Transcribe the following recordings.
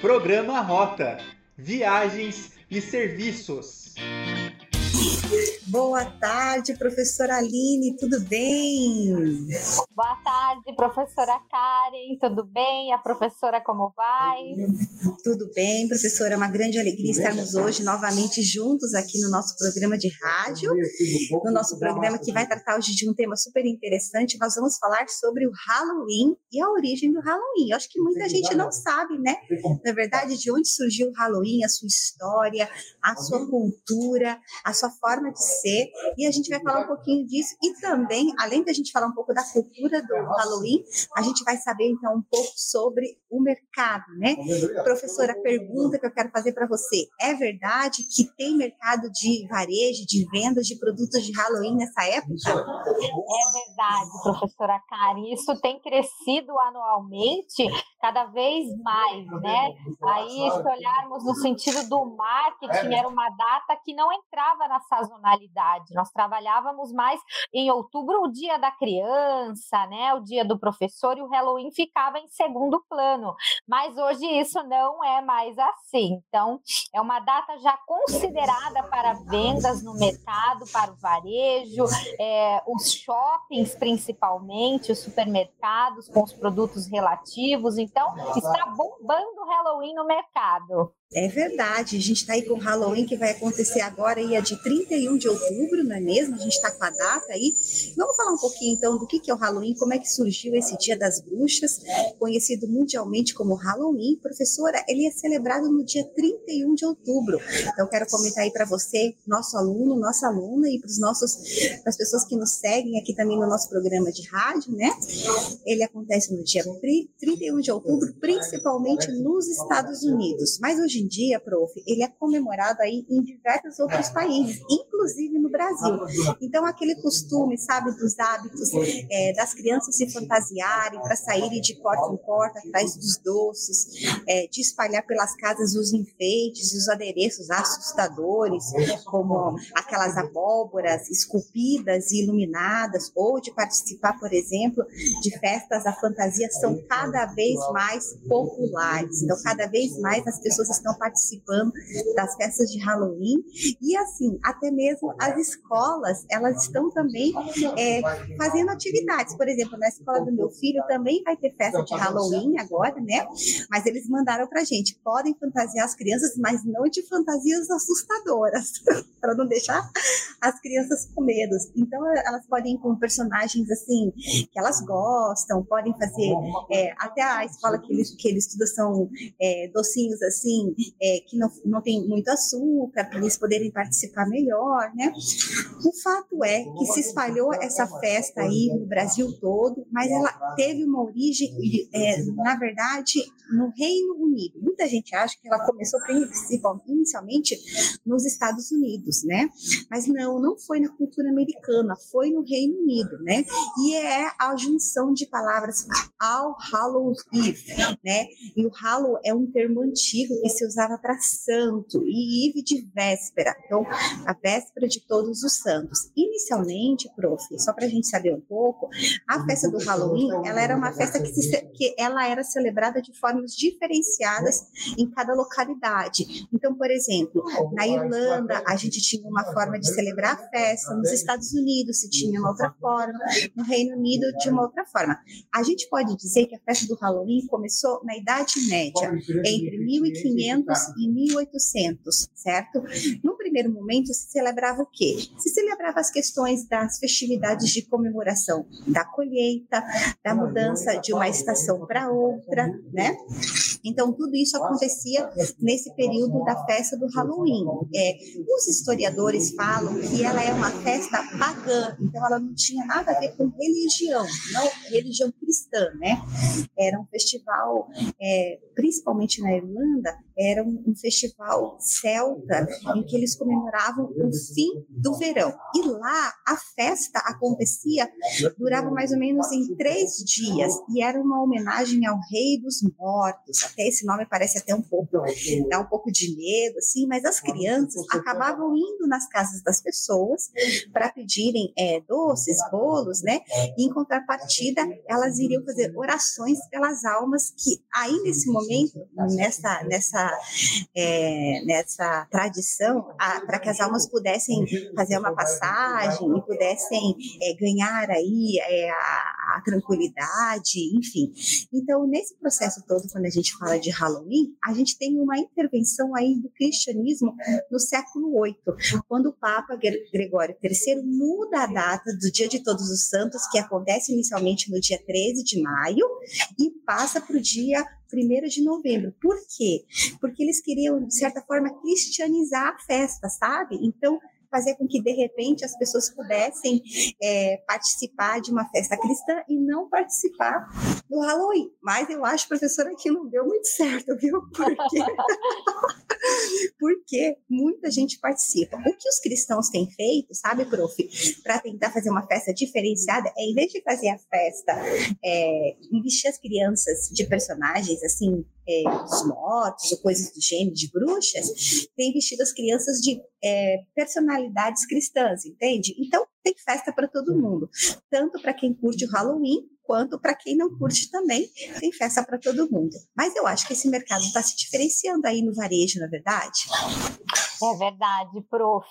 Programa Rota Viagens e Serviços. Boa tarde, professora Aline, tudo bem? Boa tarde, professora Karen, tudo bem? A professora como vai? Tudo bem, professora, é uma grande alegria estarmos hoje novamente juntos aqui no nosso programa de rádio, no nosso programa que vai tratar hoje de um tema super interessante. Nós vamos falar sobre o Halloween e a origem do Halloween. Eu acho que muita gente não sabe, né? Na verdade, de onde surgiu o Halloween, a sua história, a sua cultura, a sua forma de ser, e a gente vai falar um pouquinho disso, e também, além da gente falar um pouco da cultura do Halloween, a gente vai saber então um pouco sobre o mercado, né? Professora, a pergunta que eu quero fazer para você, é verdade que tem mercado de varejo, de vendas de produtos de Halloween nessa época? É verdade, professora Karen, isso tem crescido anualmente cada vez mais, né? Aí, se olharmos no sentido do marketing, era uma data que não entrava na sazonalidade. Nós trabalhávamos mais em outubro, o dia da criança, né? O dia do professor e o Halloween ficava em segundo plano. Mas hoje isso não é mais assim. Então, é uma data já considerada para vendas no mercado, para o varejo, é, os shoppings principalmente, os supermercados com os produtos relativos. Então, está bombando o Halloween no mercado. É verdade, a gente está aí com o Halloween que vai acontecer agora, aí é de 31 de outubro, não é mesmo? A gente está com a data aí. Vamos falar um pouquinho então do que, que é o Halloween, como é que surgiu esse Dia das Bruxas, conhecido mundialmente como Halloween. Professora, ele é celebrado no dia 31 de outubro. Então, quero comentar aí para você, nosso aluno, nossa aluna, e para os nossos, para as pessoas que nos seguem aqui também no nosso programa de rádio, né? Ele acontece no dia 31 de outubro, principalmente nos Estados Unidos. Mas hoje em dia, prof, ele é comemorado aí em diversos outros países, inclusive no Brasil. Então, aquele costume, sabe, dos hábitos é, das crianças se fantasiarem para saírem de porta em porta atrás dos doces, é, de espalhar pelas casas os enfeites e os adereços assustadores, como aquelas abóboras esculpidas e iluminadas, ou de participar, por exemplo, de festas da fantasia, são cada vez mais populares. Então, cada vez mais as pessoas estão estão participando das festas de Halloween. E assim até mesmo as escolas elas estão também é, fazendo atividades. Por exemplo na escola do meu filho também vai ter festa de Halloween agora né? Mas eles mandaram para gente podem fantasiar as crianças mas não de fantasias assustadoras para não deixar as crianças com medo. Então elas podem ir com personagens assim que elas gostam podem fazer é, até a escola que eles que eles estudam são é, docinhos assim é, que não, não tem muito açúcar, para eles poderem participar melhor, né? O fato é que se espalhou essa festa aí no Brasil todo, mas ela teve uma origem, é, na verdade, no Reino Unido. Muita gente acha que ela começou inicialmente nos Estados Unidos, né? Mas não, não foi na cultura americana, foi no Reino Unido, né? E é a junção de palavras All Hallows Eve, né? E o Hallow é um termo antigo que se usava para santo e Eve de véspera, então a véspera de todos os santos. Inicialmente, prof, só para a gente saber um pouco, a festa do Halloween, ela era uma festa que, se, que ela era celebrada de formas diferenciadas em cada localidade. Então, por exemplo, na Irlanda a gente tinha uma forma de celebrar a festa, nos Estados Unidos se tinha uma outra forma, no Reino Unido de uma outra forma. A gente pode dizer que a festa do Halloween começou na Idade Média, entre 1500 e 1800, certo? No primeiro momento se celebrava o quê? Se celebrava as questões das festividades de comemoração da colheita, da mudança de uma estação para outra, né? Então, tudo isso acontecia nesse período da festa do Halloween. É, os historiadores falam que ela é uma festa pagã, então ela não tinha nada a ver com religião, não religião cristã, né? Era um festival, é, principalmente na Irlanda, era um, um, festival celta em que eles comemoravam o fim do verão. E lá a festa acontecia, durava mais ou menos em três dias, e era uma homenagem ao Rei dos Mortos. Até esse nome parece até um pouco, dá um pouco de medo, assim, mas as crianças acabavam indo nas casas das pessoas para pedirem é, doces, bolos, né? E em contrapartida, elas iriam fazer orações pelas almas que aí nesse momento, nessa, nessa, é, nessa tradição, para que as almas pudessem fazer uma passagem e pudessem é, ganhar aí é, a, a tranquilidade, enfim. Então, nesse processo todo, quando a gente fala de Halloween, a gente tem uma intervenção aí do cristianismo no século VIII, quando o Papa Gregório III muda a data do Dia de Todos os Santos, que acontece inicialmente no dia 13 de maio, e passa para o dia 1 de novembro. Por quê? Porque eles queriam, de certa forma, cristianizar a festa, sabe? Então, fazer com que, de repente, as pessoas pudessem é, participar de uma festa cristã e não participar do Halloween. Mas eu acho, professora, que não deu muito certo, viu? Porque, porque muita gente participa. O que os cristãos têm feito, sabe, prof, para tentar fazer uma festa diferenciada, é em vez de fazer a festa, é, investir as crianças de personagens, assim, é, dos mortos ou coisas do gênero, de bruxas, tem vestido as crianças de é, personalidades cristãs, entende? Então, tem festa para todo mundo, tanto para quem curte o Halloween, quanto para quem não curte também, tem festa para todo mundo. Mas eu acho que esse mercado está se diferenciando aí no varejo, na é verdade? É verdade, prof.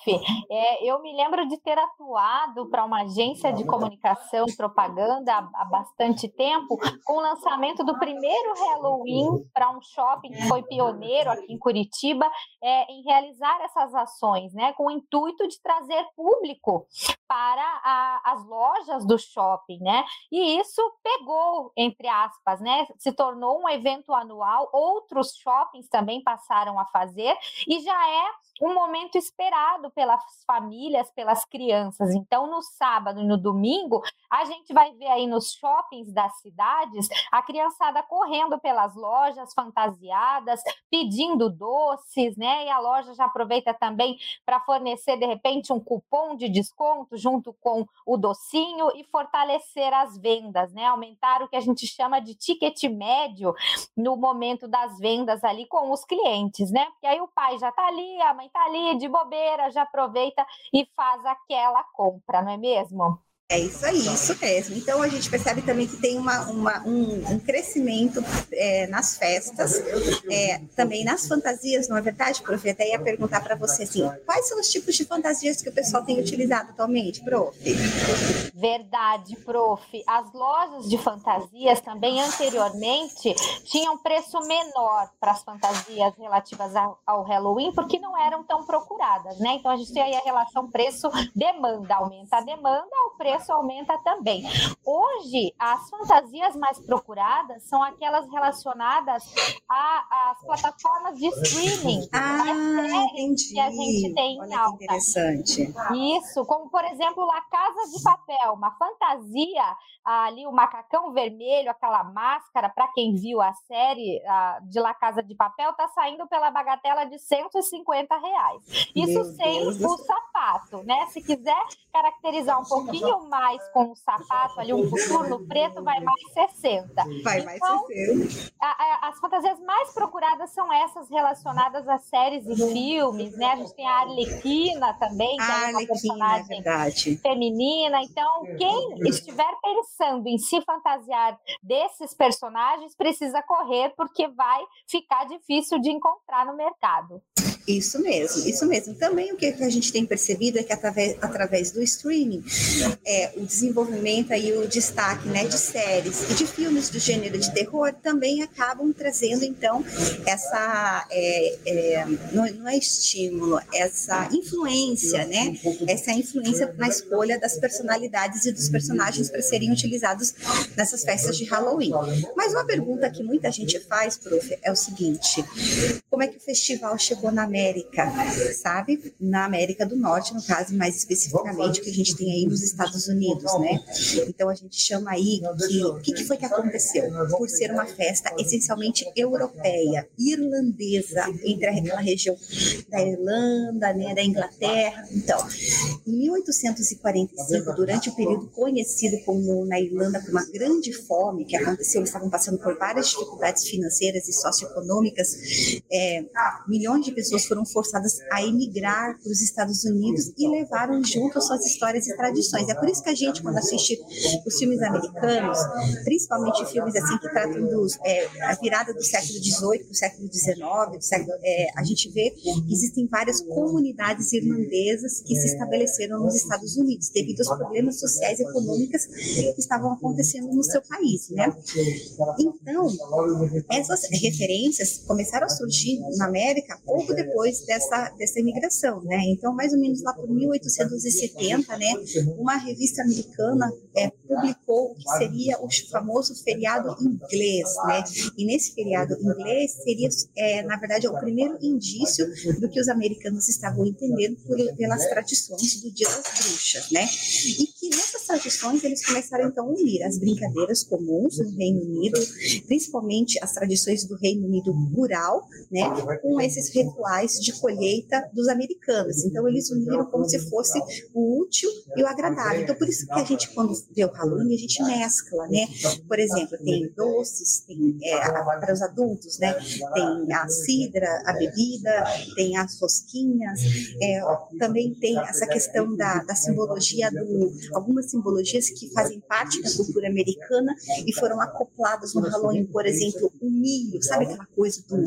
É, eu me lembro de ter atuado para uma agência de comunicação e propaganda há, há bastante tempo, com o lançamento do primeiro Halloween para um shopping que foi pioneiro aqui em Curitiba, é, em realizar essas ações, né, com o intuito de trazer público para a, as lojas do shopping, né? E isso pegou, entre aspas, né? Se tornou um evento anual, outros shoppings também passaram a fazer, e já é um momento esperado pelas famílias, pelas crianças. Então, no sábado e no domingo, a gente vai ver aí nos shoppings das cidades a criançada correndo pelas lojas fantasiadas, pedindo doces, né? E a loja já aproveita também para fornecer, de repente, um cupom de desconto junto com o docinho e fortalecer as vendas, né? Aumentar o que a gente chama de ticket médio no momento das vendas ali com os clientes, né? Porque aí o pai já está ali, a mãe está ali de bobeira, já aproveita e faz aquela compra, não é mesmo? É isso aí, isso mesmo. Então a gente percebe também que tem uma, uma um, um, crescimento é, nas festas, é, também nas fantasias, não é verdade, prof? Até ia perguntar para você assim, quais são os tipos de fantasias que o pessoal tem utilizado atualmente, prof? Verdade, prof. As lojas de fantasias também anteriormente tinham preço menor para as fantasias relativas ao, Halloween, porque não eram tão procuradas, né? Então a gente tem aí a relação preço-demanda, aumenta a demanda, o preço preço aumenta também. Hoje, as fantasias mais procuradas são aquelas relacionadas às plataformas de streaming. Ah, entendi. Que a gente tem Olha em alta. interessante. Isso, como por exemplo, La Casa de Papel, uma fantasia ali, o macacão vermelho, aquela máscara, para quem viu a série a, de La Casa de Papel, tá saindo pela bagatela de 150 reais. Isso Meu sem Deus o sapato, né? Se quiser caracterizar um pouquinho mais com o sapato ali, um coturno preto, vai mais 60. Vai mais Então, 60. a- a- as fantasias mais procuradas são essas relacionadas a séries e filmes, né? A gente tem a Arlequina também, que é Ah, uma Arlequina, é personagem verdade. feminina. Então, quem estiver pensando em se fantasiar desses personagens precisa correr, porque vai ficar difícil de encontrar no mercado. Isso mesmo, isso mesmo. Também o que a gente tem percebido é que através, através do streaming, é, o desenvolvimento e o destaque né, de séries e de filmes do gênero de terror também acabam trazendo, então, essa, é, é, não é estímulo, essa influência, né? Essa influência na escolha das personalidades e dos personagens para serem utilizados nessas festas de Halloween. Mas uma pergunta que muita gente faz, prof, é o seguinte: como é que o festival chegou na América, sabe? Na América do Norte, no caso, mais especificamente, que a gente tem aí nos Estados Unidos, né? Então a gente chama aí que o que, que foi que aconteceu? Por ser uma festa essencialmente europeia, irlandesa, entre aquela região da Irlanda, né, da Inglaterra. Então, em 1845, durante o período conhecido como na Irlanda como uma grande fome que aconteceu, eles estavam passando por várias dificuldades financeiras e socioeconômicas, é, milhões de pessoas foram forçadas a emigrar para os Estados Unidos e levaram junto as suas histórias e tradições. É por isso que a gente, quando assiste os filmes americanos, principalmente filmes assim que tratam dos, é, a virada do século XVIII para o século XIX, é, a gente vê que existem várias comunidades irlandesas que se estabeleceram nos Estados Unidos devido aos problemas sociais e econômicos que estavam acontecendo no seu país, né? Então, essas referências começaram a surgir na América pouco depois dessa, dessa imigração, né? Então, mais ou menos lá por 1870, né, uma revista americana é, publicou o que seria o famoso feriado inglês, né? E nesse feriado inglês seria, é, na verdade, é o primeiro indício do que os americanos estavam entendendo por, pelas tradições do Dia das Bruxas, né? E que nessas tradições eles começaram então a unir as brincadeiras comuns no Reino Unido, principalmente as tradições do Reino Unido rural, né, com esses rituais de colheita dos americanos. Então eles uniram como se fosse o útil e o agradável. Então por isso que a gente quando vê o Halloween a gente mescla, né? Por exemplo, tem doces, tem é, para os adultos, né? Tem a cidra, a bebida, tem as rosquinhas, é, também tem essa questão da, da simbologia do algumas simbologias que fazem parte da cultura americana e foram acopladas no Halloween, por exemplo, o milho, sabe aquela coisa do,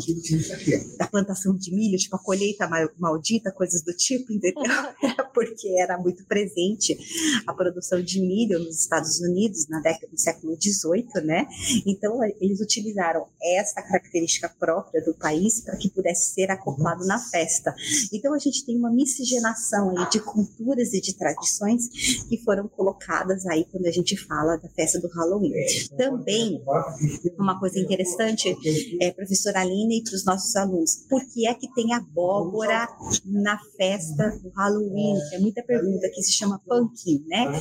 da plantação de milho, tipo a colheita maldita, coisas do tipo, entendeu? Porque era muito presente a produção de milho nos Estados Unidos na década do século XVIII, né? Então eles utilizaram essa característica própria do país para que pudesse ser acoplado na festa. Então a gente tem uma miscigenação aí de culturas e de tradições que foram colocadas aí quando a gente fala da festa do Halloween. Também, uma coisa interessante, é, professora Aline, e para os nossos alunos, por que é que tem abóbora na festa do Halloween? É muita pergunta que se chama pumpkin, né?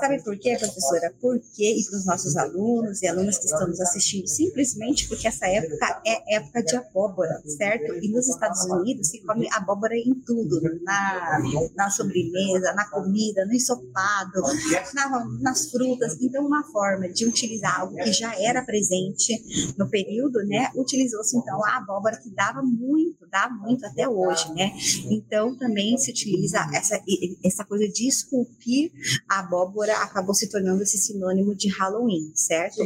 Sabe por quê, professora? Por quê? E para os nossos alunos e alunas que estão nos assistindo, simplesmente porque essa época é época de abóbora, certo? E nos Estados Unidos se come abóbora em tudo, na, na sobremesa, na comida, no ensopado, na, nas frutas. Então, uma forma de utilizar algo que já era presente no período, né? Utilizou-se então a abóbora que dava muito, dá muito até hoje, né? Então, também se utiliza essa, essa coisa de esculpir a abóbora, acabou se tornando esse sinônimo de Halloween, certo?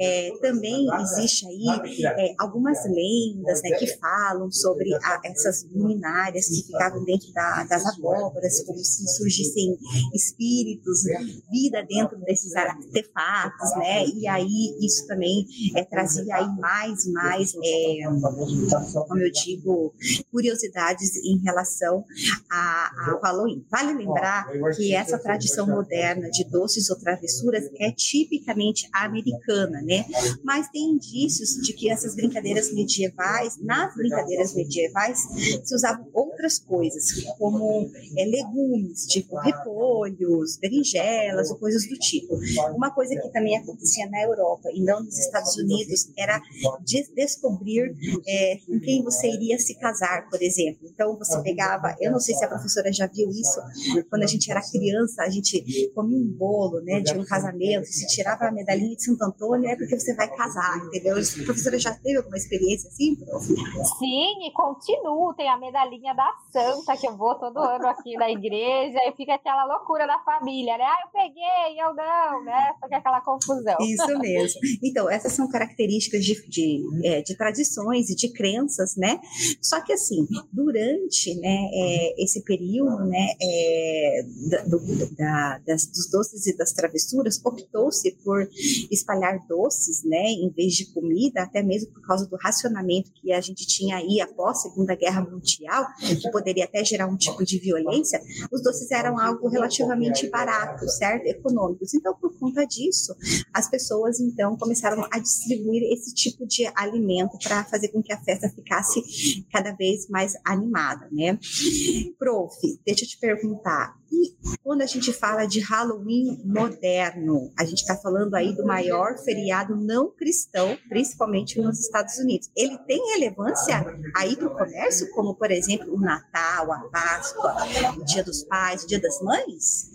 É, também existe aí é, algumas lendas né, que falam sobre a, essas luminárias que ficavam dentro da, das abóboras, como se surgissem espíritos, vida dentro desses artefatos, né? E aí isso também é, trazia aí mais e mais, é, como eu digo, curiosidades em relação ao Halloween. Vale lembrar que essa tradição moderna de doces ou travessuras é tipicamente americana, né? Mas tem indícios de que essas brincadeiras medievais, nas brincadeiras medievais, se usavam outras coisas, como é, legumes, tipo repolhos, berinjelas ou coisas do tipo. Uma coisa que também acontecia na Europa e não nos Estados Unidos era de descobrir é, com quem você iria se casar, por exemplo. Então você pegava, eu não sei se a professora já viu isso, quando a gente era criança, a gente comia um bolo, né, de um casamento, se tirava a medalhinha de Santo Antônio, é porque você vai casar, entendeu? A professora já teve alguma experiência assim? Sim, e continuo, tem a medalhinha da Santa, que eu vou todo ano aqui na igreja, e fica aquela loucura da família, né? Ah, eu peguei, eu não, né? Fica aquela confusão. Isso mesmo. Então, essas são características de, de, é, de tradições e de crenças, né? Só que assim, durante né, é, esse período, né, é, do, da, das, dos doces e das travessuras, optou-se por espalhar doces, né, em vez de comida, até mesmo por causa do racionamento que a gente tinha aí após a Segunda Guerra Mundial, que poderia até gerar um tipo de violência, os doces eram algo relativamente barato, certo? Econômicos. Então, por conta disso, as pessoas então começaram a distribuir esse tipo de alimento para fazer com que a festa ficasse cada vez mais animada, né? Prof, deixa eu te perguntar, E quando a gente fala de Halloween moderno, a gente está falando aí do maior feriado não cristão, principalmente nos Estados Unidos. Ele tem relevância aí para o comércio, como por exemplo o Natal, a Páscoa, o Dia dos Pais, o Dia das Mães?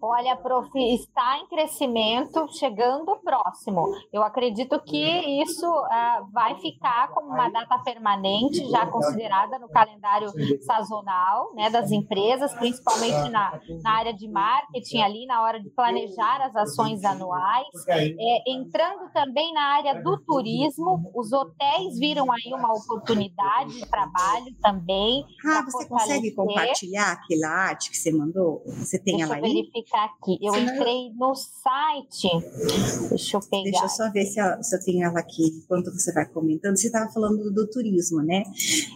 Olha, prof, está em crescimento, chegando próximo. Eu acredito que isso uh, vai ficar como uma data permanente, já considerada no calendário sazonal né, das empresas, principalmente na, na área de marketing, ali na hora de planejar as ações anuais. É, entrando também na área do turismo, os hotéis viram aí uma oportunidade de trabalho também. Ah, você consegue compartilhar aquela arte que você mandou? Você tem Deixa ela aí? Deixa eu verificar aqui. Eu entrei no site. Deixa eu pegar. Deixa eu só ver se eu, se eu tenho ela aqui enquanto você vai comentando. Você estava falando do, do, turismo, né?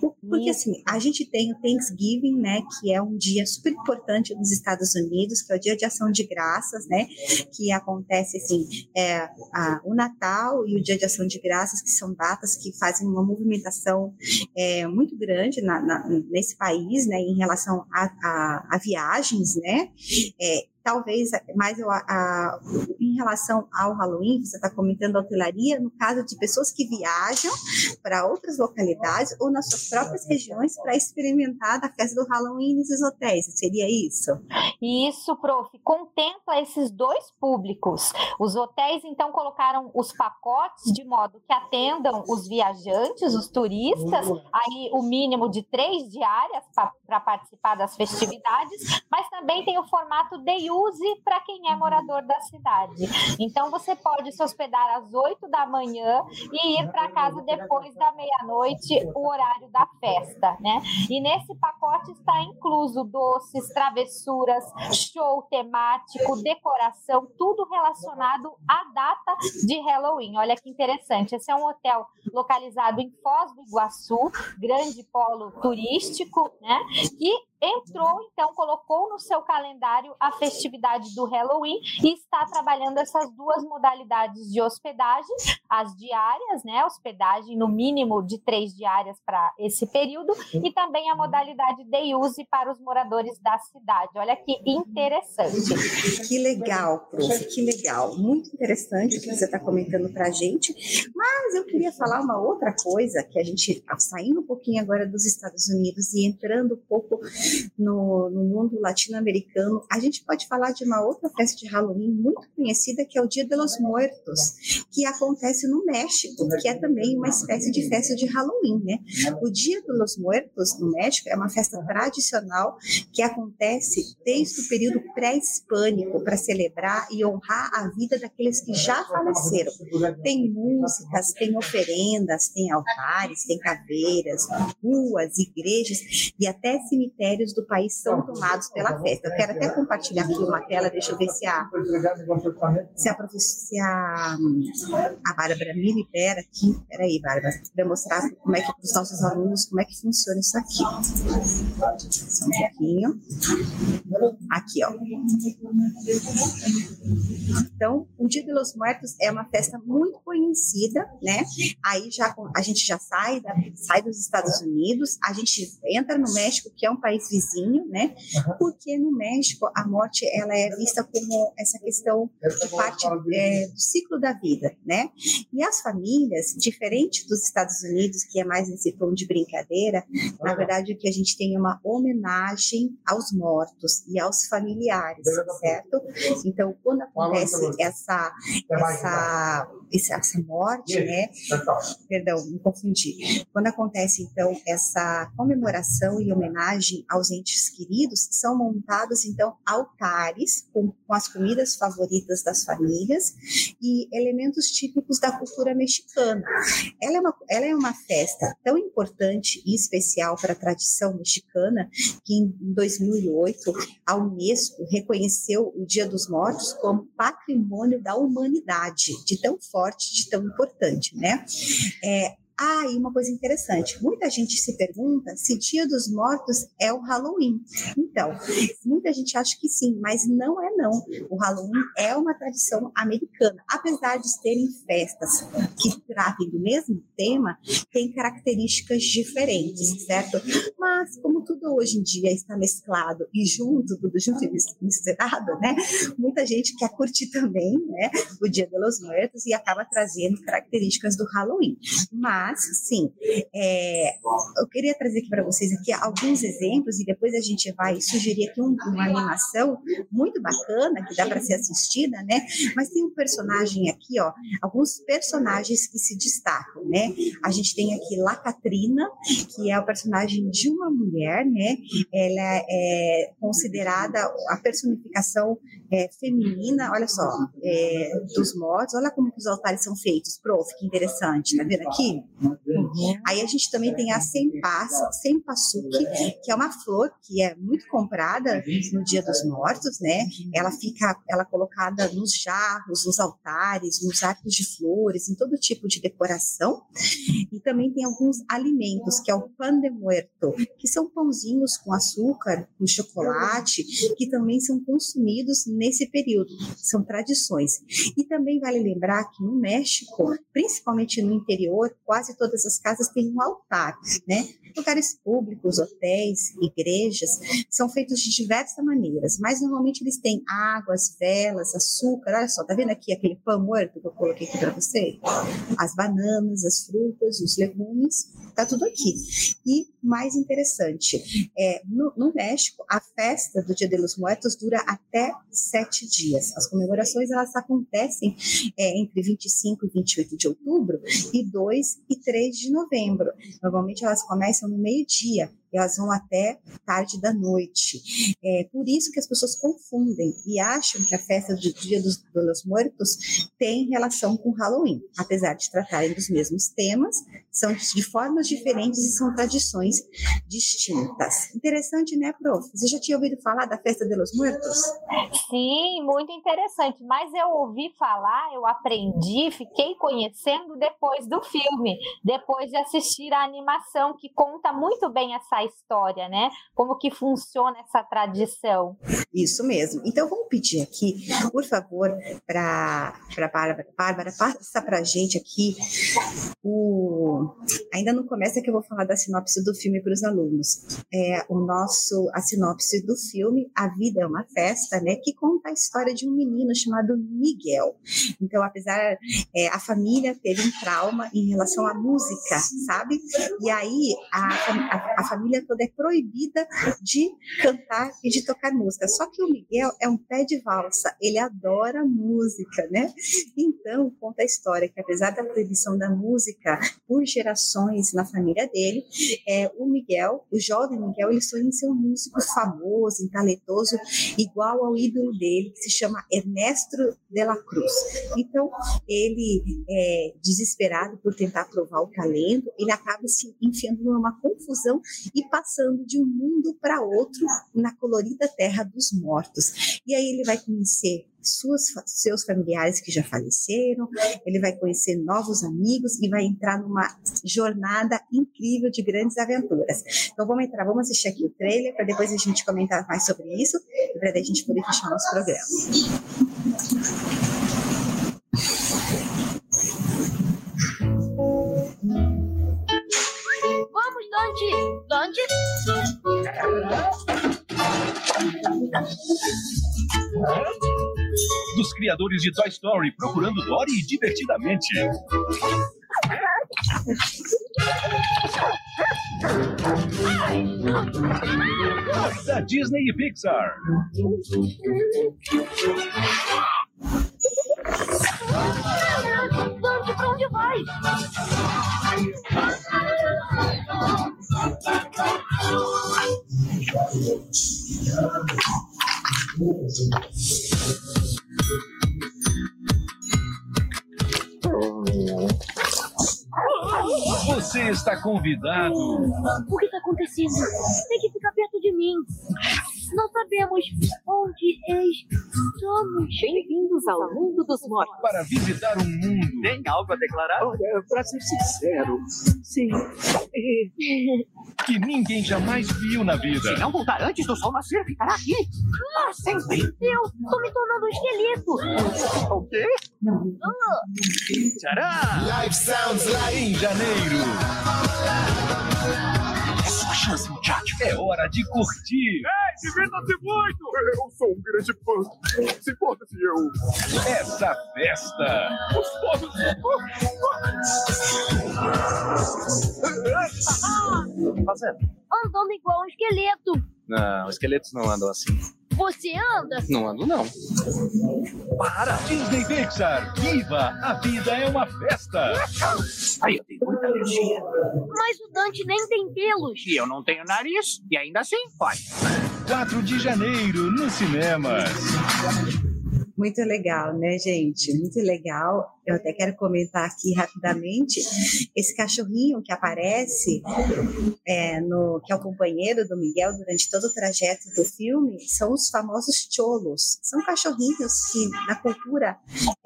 Porque Isso. assim, a gente tem o Thanksgiving, né? Que é um dia super importante nos Estados Unidos, que é o Dia de Ação de Graças, né? Que acontece assim, é, a, o Natal e o Dia de Ação de Graças, que são datas que fazem uma movimentação é, muito grande na, na, nesse país, né? Em relação a, a, a viagens, né? É, talvez mais eu, a, em relação ao Halloween, você está comentando a hotelaria, no caso de pessoas que viajam para outras localidades ou nas suas próprias regiões para experimentar a festa do Halloween nesses hotéis, seria isso? Isso, prof, contempla esses dois públicos. Os hotéis, então, colocaram os pacotes de modo que atendam os viajantes, os turistas, aí o mínimo de três diárias para participar das festividades, mas também tem o formato day use para quem é morador da cidade. Então você pode se hospedar às 8 da manhã e ir para casa depois da meia-noite, o horário da festa, né? E nesse pacote está incluso doces, travessuras, show temático, decoração, tudo relacionado à data de Halloween. Olha que interessante. Esse é um hotel localizado em Foz do Iguaçu, grande polo turístico, né? E entrou, então, colocou no seu calendário a festividade do Halloween e está trabalhando essas duas modalidades de hospedagem, as diárias, né? Hospedagem no mínimo de três diárias para esse período, e também a modalidade day use para os moradores da cidade. Olha que interessante. Que legal, prof, que legal. Muito interessante o que você está comentando para a gente. Mas eu queria falar uma outra coisa que a gente, saindo um pouquinho agora dos Estados Unidos e entrando um pouco no, no mundo latino-americano, a gente pode falar de uma outra festa de Halloween muito conhecida, que é o Dia de los Muertos, que acontece no México, que é também uma espécie de festa de Halloween, né? O Dia de los Muertos no México é uma festa tradicional que acontece desde o período pré-hispânico para celebrar e honrar a vida daqueles que já faleceram. Tem músicas, tem oferendas, tem altares, tem caveiras, ruas, igrejas e até cemitérios do país são tomados pela festa. Eu quero até compartilhar aqui uma tela, deixa eu ver se a, se a, se a, a Bárbara me libera aqui. Peraí, Bárbara, para mostrar como é que para os nossos alunos como é que funciona isso aqui. Só um pouquinho. Aqui, ó. Então, o Dia de los Muertos é uma festa muito conhecida, né? Aí já a gente já sai, da, sai dos Estados Unidos, a gente entra no México, que é um país vizinho, né? Porque no México a morte ela é vista como essa questão de parte é, do ciclo da vida, né? E as famílias, diferente dos Estados Unidos, que é mais nesse tom de brincadeira, na verdade o que a gente tem é uma homenagem aos mortos e aos familiares, certo? Então, quando acontece essa essa essa morte, né? Perdão, me confundi. Quando acontece então essa comemoração e homenagem aos entes queridos, são montados então altares com, com as comidas favoritas das famílias e elementos típicos da cultura mexicana. Ela é uma, ela é uma festa tão importante e especial para a tradição mexicana que em 2008 a Unesco reconheceu o Dia dos Mortos como patrimônio da humanidade, de tão forte, de tão importante, né? É, Ah, e uma coisa interessante: muita gente se pergunta se Dia dos Mortos é o Halloween. Então, muita gente acha que sim, mas não é não. O Halloween é uma tradição americana. Apesar de terem festas que tratem do mesmo tema, tem características diferentes, certo? Mas, como tudo hoje em dia está mesclado e junto, tudo junto e misturado, né? Muita gente quer curtir também, né? O Dia dos Mortos e acaba trazendo características do Halloween. Mas, sim, é, eu queria trazer aqui para vocês aqui alguns exemplos e depois a gente vai sugerir aqui um, uma animação muito bacana que dá para ser assistida, né? Mas tem um personagem aqui, ó, alguns personagens que se destacam, né? A gente tem aqui La Catrina, que é o personagem de uma mulher, né? Ela é considerada a personificação é, feminina, olha só, é, dos mortos. Olha como os altares são feitos, prof, que interessante, tá vendo aqui? Uhum. Aí a gente também tem a Sempasuki, que é uma flor que é muito comprada no Dia dos Mortos, né? Ela fica, ela é colocada nos jarros, nos altares, nos arcos de flores, em todo tipo de decoração. E também tem alguns alimentos, que é o pan de muerto, que são pãozinhos com açúcar, com chocolate, que também são consumidos nesse período. São tradições. E também vale lembrar que no México, principalmente no interior, quase todas as casas têm um altar, né? Lugares públicos, hotéis, igrejas, são feitos de diversas maneiras, mas normalmente eles têm águas, velas, açúcar. Olha só, tá vendo aqui aquele pão morto que eu coloquei aqui para você? As bananas, as frutas, os legumes, tá tudo aqui. E mais interessante, é, no, no México, a festa do Dia de los Muertos dura até sete dias. As comemorações elas acontecem é, entre 25 e 28 de outubro e 2 e 3 de novembro. Normalmente elas começam no meio-dia elas vão até tarde da noite. É por isso que as pessoas confundem e acham que a festa do Dia dos, dos Mortos tem relação com Halloween, apesar de tratarem dos mesmos temas, são de formas diferentes e são tradições distintas. Interessante, né, prof? Você já tinha ouvido falar da festa dos Mortos? Sim, muito interessante. Mas eu ouvi falar, eu aprendi, fiquei conhecendo depois do filme, depois de assistir a animação que conta muito bem essa a história, né? Como que funciona essa tradição. Isso mesmo. Então vamos pedir aqui, por favor, para Bárbara. Bárbara, passa para a gente aqui o. Ainda não começa que eu vou falar da sinopse do filme para os alunos. É o nosso, a sinopse do filme A Vida é uma Festa, né? Que conta a história de um menino chamado Miguel. Então, apesar é, a família teve um trauma em relação à música, sabe? E aí a, a, a família família toda é proibida de cantar e de tocar música. Só que o Miguel é um pé de valsa, ele adora música, né? Então, conta a história que apesar da proibição da música por gerações na família dele, é, o Miguel, o jovem Miguel, ele sonha em ser um músico famoso, e talentoso, igual ao ídolo dele, que se chama Ernesto de la Cruz. Então, ele, é, desesperado por tentar provar o talento, ele acaba se enfiando numa confusão e passando de um mundo para outro na colorida terra dos mortos. E aí ele vai conhecer suas, seus familiares que já faleceram, ele vai conhecer novos amigos e vai entrar numa jornada incrível de grandes aventuras. Então vamos entrar, vamos assistir aqui o trailer para depois a gente comentar mais sobre isso e para a gente poder fechar nosso programa. Dos criadores de Toy Story procurando Dory divertidamente. Da Disney e Pixar. Você está convidado. O que está acontecendo? Tem que ficar perto de mim. Não sabemos onde estamos. Bem-vindos ao mundo dos mortos. Para visitar um mundo. Tem algo a declarar? Olha, pra ser sincero, sim. Que ninguém jamais viu na vida. Se não voltar antes do sol nascer, ficará aqui. Para sempre. Eu tô me tornando um esqueleto. O quê? Ah. Tcharam! Em janeiro. É chance, muchacho. É hora de curtir. Divirta-se muito! Eu sou um grande fã. Se importa se eu. essa festa. Gostoso! Fazendo. Andando igual um esqueleto. Não, esqueletos não andam assim. Você anda? Não ando, não. Para! Disney Pixar. Viva! A vida é uma festa. Aí eu tenho Mas o Dante nem tem pelos. E eu não tenho nariz. E ainda assim, vai. 4 de janeiro nos cinemas. Muito legal, né, gente? Muito legal. Eu até quero comentar aqui rapidamente esse cachorrinho que aparece, é, no, que é o companheiro do Miguel durante todo o trajeto do filme, são os famosos cholos. São cachorrinhos que, na cultura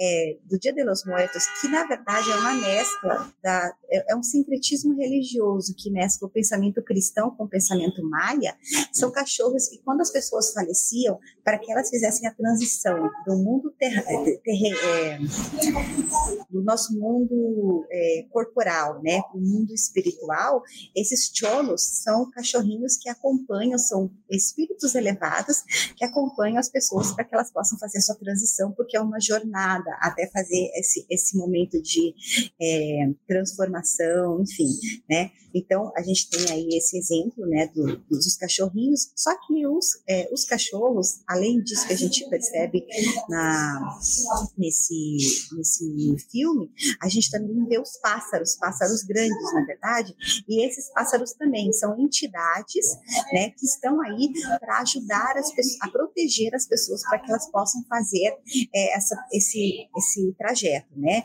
é, do Dia de los Muertos, que na verdade é uma mescla, da, é, é um sincretismo religioso que mescla o pensamento cristão com o pensamento maia. São cachorros que, quando as pessoas faleciam, para que elas fizessem a transição do mundo terra, terre, é, do nosso mundo é, corporal, né, o mundo espiritual, esses cholos são cachorrinhos que acompanham, são espíritos elevados que acompanham as pessoas para que elas possam fazer sua transição, porque é uma jornada até fazer esse, esse momento de é, transformação, enfim, né? Então a gente tem aí esse exemplo, né, do, dos cachorrinhos. Só que os, é, os cachorros, além disso que a gente percebe na nesse nesse filme, a gente também vê os pássaros, pássaros grandes, na verdade, e esses pássaros também são entidades, né, que estão aí para ajudar as pessoas, a proteger as pessoas para que elas possam fazer é, essa, esse, esse trajeto, né?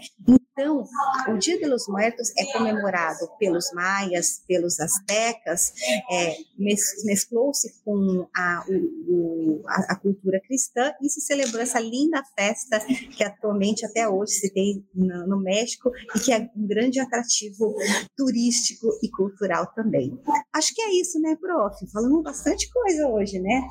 Então, o Dia de los Muertos é comemorado pelos maias, pelos astecas, é, mes, mesclou-se com a, o, a, a, cultura cristã e se celebrou essa linda festa que atualmente até hoje se tem no, no México e que é um grande atrativo turístico e cultural também. Acho que é isso, né, prof? Falamos bastante coisa hoje, né?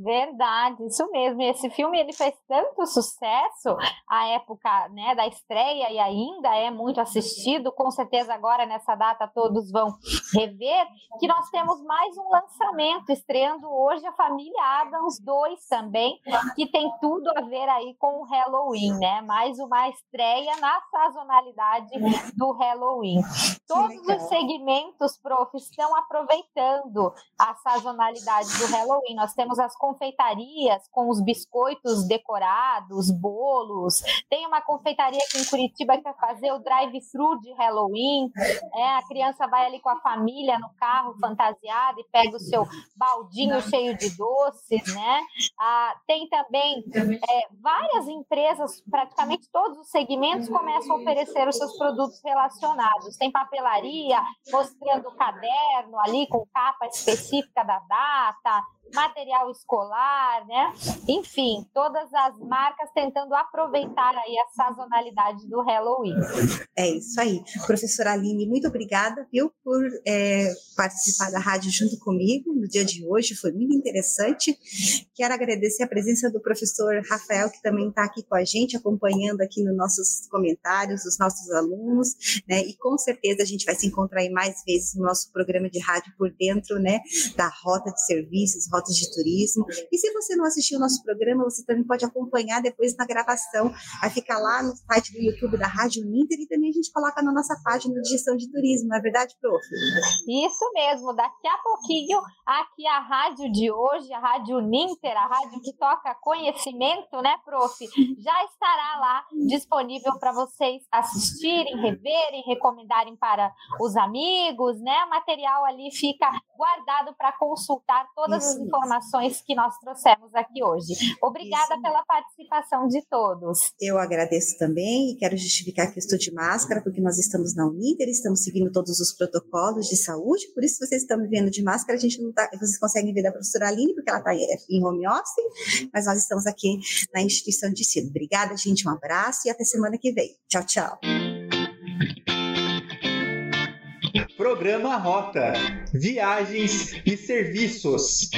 Verdade, isso mesmo. E esse filme ele fez tanto sucesso à época né, da estreia e ainda é muito assistido. Com certeza agora nessa data todos vão rever que nós temos mais um lançamento estreando hoje a família Adams 2 também, que tem tudo a ver aí com o Halloween, né? Mais uma estreia na sazonalidade do Halloween. Todos os segmentos, prof, estão aproveitando a sazonalidade do Halloween. Nós temos as confeitarias com os biscoitos decorados, bolos. Tem uma confeitaria aqui em Curitiba que vai fazer o drive-thru de Halloween. É, a criança vai ali com a família no carro fantasiada e pega o seu baldinho cheio de doces, né? Ah, tem também é, várias empresas, praticamente todos os segmentos começam a oferecer os seus produtos relacionados. Tem papelaria mostrando o caderno ali com capa específica da data, material escolar, né? Enfim, todas as marcas tentando aproveitar aí a sazonalidade do Halloween. É isso aí. Professora Aline, muito obrigada, viu, por é, participar da rádio junto comigo no dia de hoje, foi muito interessante. Quero agradecer a presença do professor Rafael, que também está aqui com a gente, acompanhando aqui nos nossos comentários, os nossos alunos, né? E com certeza a gente vai se encontrar aí mais vezes no nosso programa de rádio por dentro, né, da rota de serviços, rotas de turismo. E se você não assistiu o nosso programa, você também pode acompanhar depois na gravação. Vai ficar lá no site do YouTube da Rádio Ninter e também a gente coloca na nossa página de gestão de turismo, não é verdade, prof? Isso mesmo. Daqui a pouquinho, aqui a rádio de hoje, a Rádio Ninter, a rádio que toca conhecimento, né, prof? Já estará lá disponível para vocês assistirem, reverem, recomendarem para os amigos, né? O material ali fica guardado para consultar todas as informações que nós trouxemos aqui hoje. Obrigada pela participação de todos. Eu agradeço também e quero justificar que eu estou de máscara, porque nós estamos na Uninter, estamos seguindo todos os protocolos de saúde, por isso vocês estão me vendo de máscara, a gente não tá, vocês conseguem ver da professora Aline, porque ela está em home office, mas nós estamos aqui na instituição de ensino. Obrigada, gente, um abraço e até semana que vem. Tchau, tchau. Programa Rota: Viagens e Serviços.